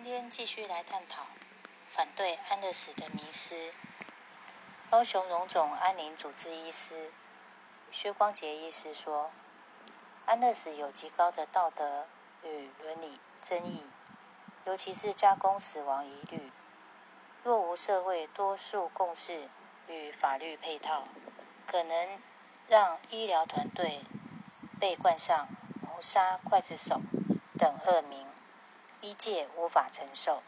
今天继续来探讨反对安乐死的迷思。高雄荣总安宁主治医师薛光杰医师说，安乐死有极高的道德与伦理争议，尤其是加工死亡疑虑。若无社会多数共识与法律配套，可能让医疗团队被冠上谋杀、刽子手等恶名。一界无法承受，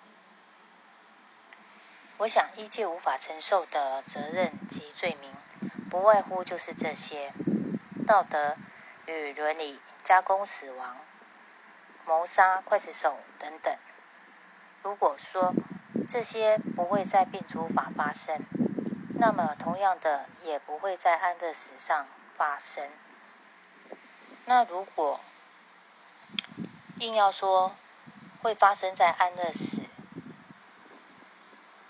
我想一界无法承受的责任及罪名，不外乎就是这些：道德与伦理、加工死亡、谋杀、刽子手等等。如果说这些不会在病除法发生，那么同样的也不会在安乐死上发生。那如果硬要说，会发生在安乐死，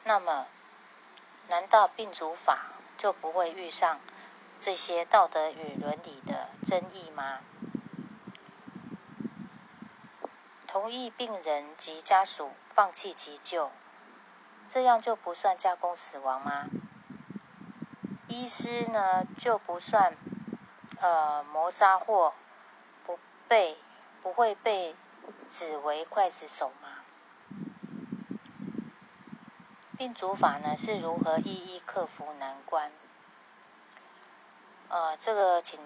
那么难道病主法就不会遇上这些道德与伦理的争议吗？同意病人及家属放弃急救，这样就不算加工死亡吗？医师呢就不算呃谋杀或不被不会被？只为刽子手吗？病主法呢是如何一一克服难关？呃，这个请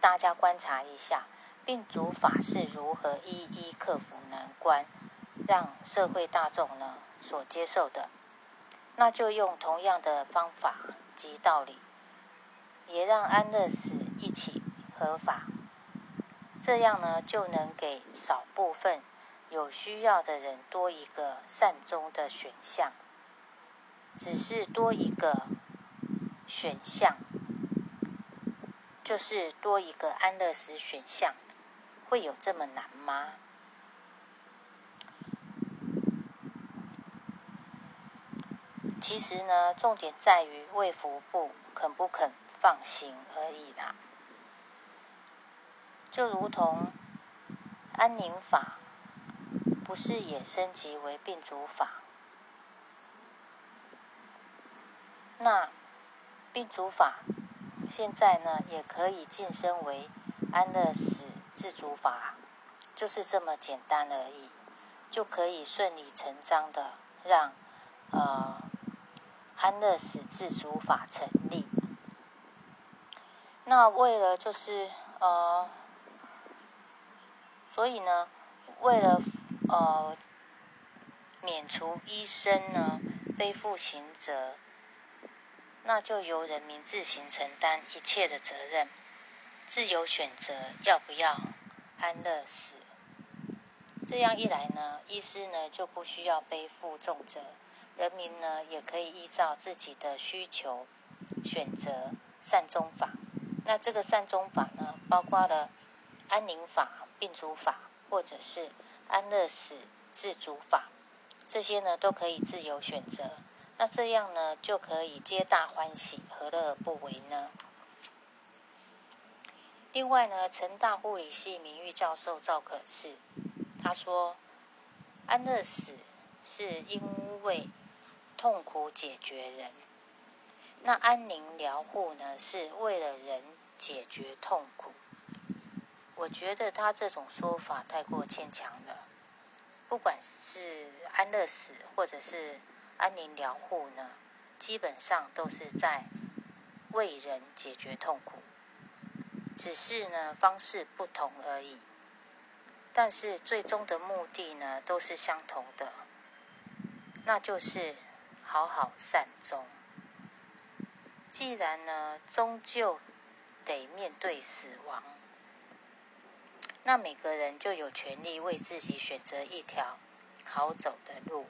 大家观察一下，病主法是如何一一克服难关，让社会大众呢所接受的？那就用同样的方法及道理，也让安乐死一起合法。这样呢，就能给少部分有需要的人多一个善终的选项。只是多一个选项，就是多一个安乐死选项，会有这么难吗？其实呢，重点在于卫福部肯不肯放行而已啦。就如同安宁法，不是也升级为病主法？那病主法现在呢，也可以晋升为安乐死自主法，就是这么简单而已，就可以顺理成章的让呃安乐死自主法成立。那为了就是呃。所以呢，为了呃免除医生呢背负刑责，那就由人民自行承担一切的责任，自由选择要不要安乐死。这样一来呢，医师呢就不需要背负重责，人民呢也可以依照自己的需求选择善终法。那这个善终法呢，包括了安宁法。病主法或者是安乐死自主法，这些呢都可以自由选择。那这样呢就可以皆大欢喜，何乐而不为呢？另外呢，成大护理系名誉教授赵可士他说，安乐死是因为痛苦解决人，那安宁疗护呢是为了人解决痛苦。我觉得他这种说法太过牵强了。不管是安乐死或者是安宁疗护呢，基本上都是在为人解决痛苦，只是呢方式不同而已。但是最终的目的呢都是相同的，那就是好好善终。既然呢终究得面对死亡。那每个人就有权利为自己选择一条好走的路，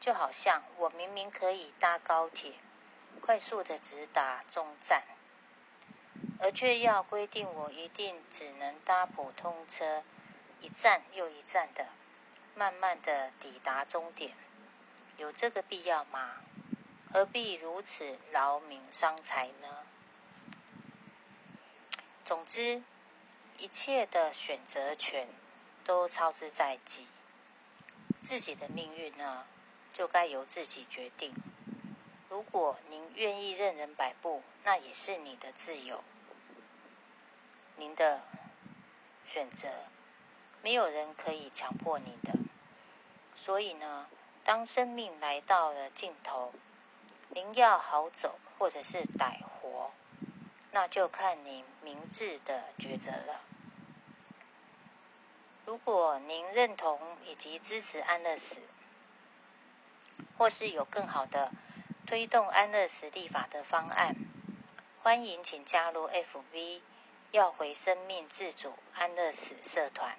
就好像我明明可以搭高铁，快速的直达终站，而却要规定我一定只能搭普通车，一站又一站的，慢慢的抵达终点，有这个必要吗？何必如此劳民伤财呢？总之。一切的选择权都操之在己，自己的命运呢，就该由自己决定。如果您愿意任人摆布，那也是你的自由，您的选择，没有人可以强迫你的。所以呢，当生命来到了尽头，您要好走，或者是歹活，那就看您明智的抉择了。如果您认同以及支持安乐死，或是有更好的。推动安乐死立法的方案，欢迎请加入 FV 要回生命自主安乐死社团，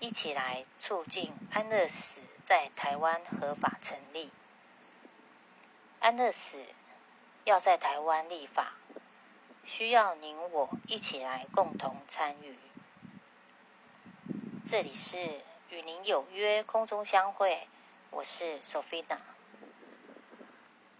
一起来促进安乐死在台湾合法成立。安乐死要在台湾立法，需要您我一起来共同参与。这里是与您有约空中相会，我是 Sophia。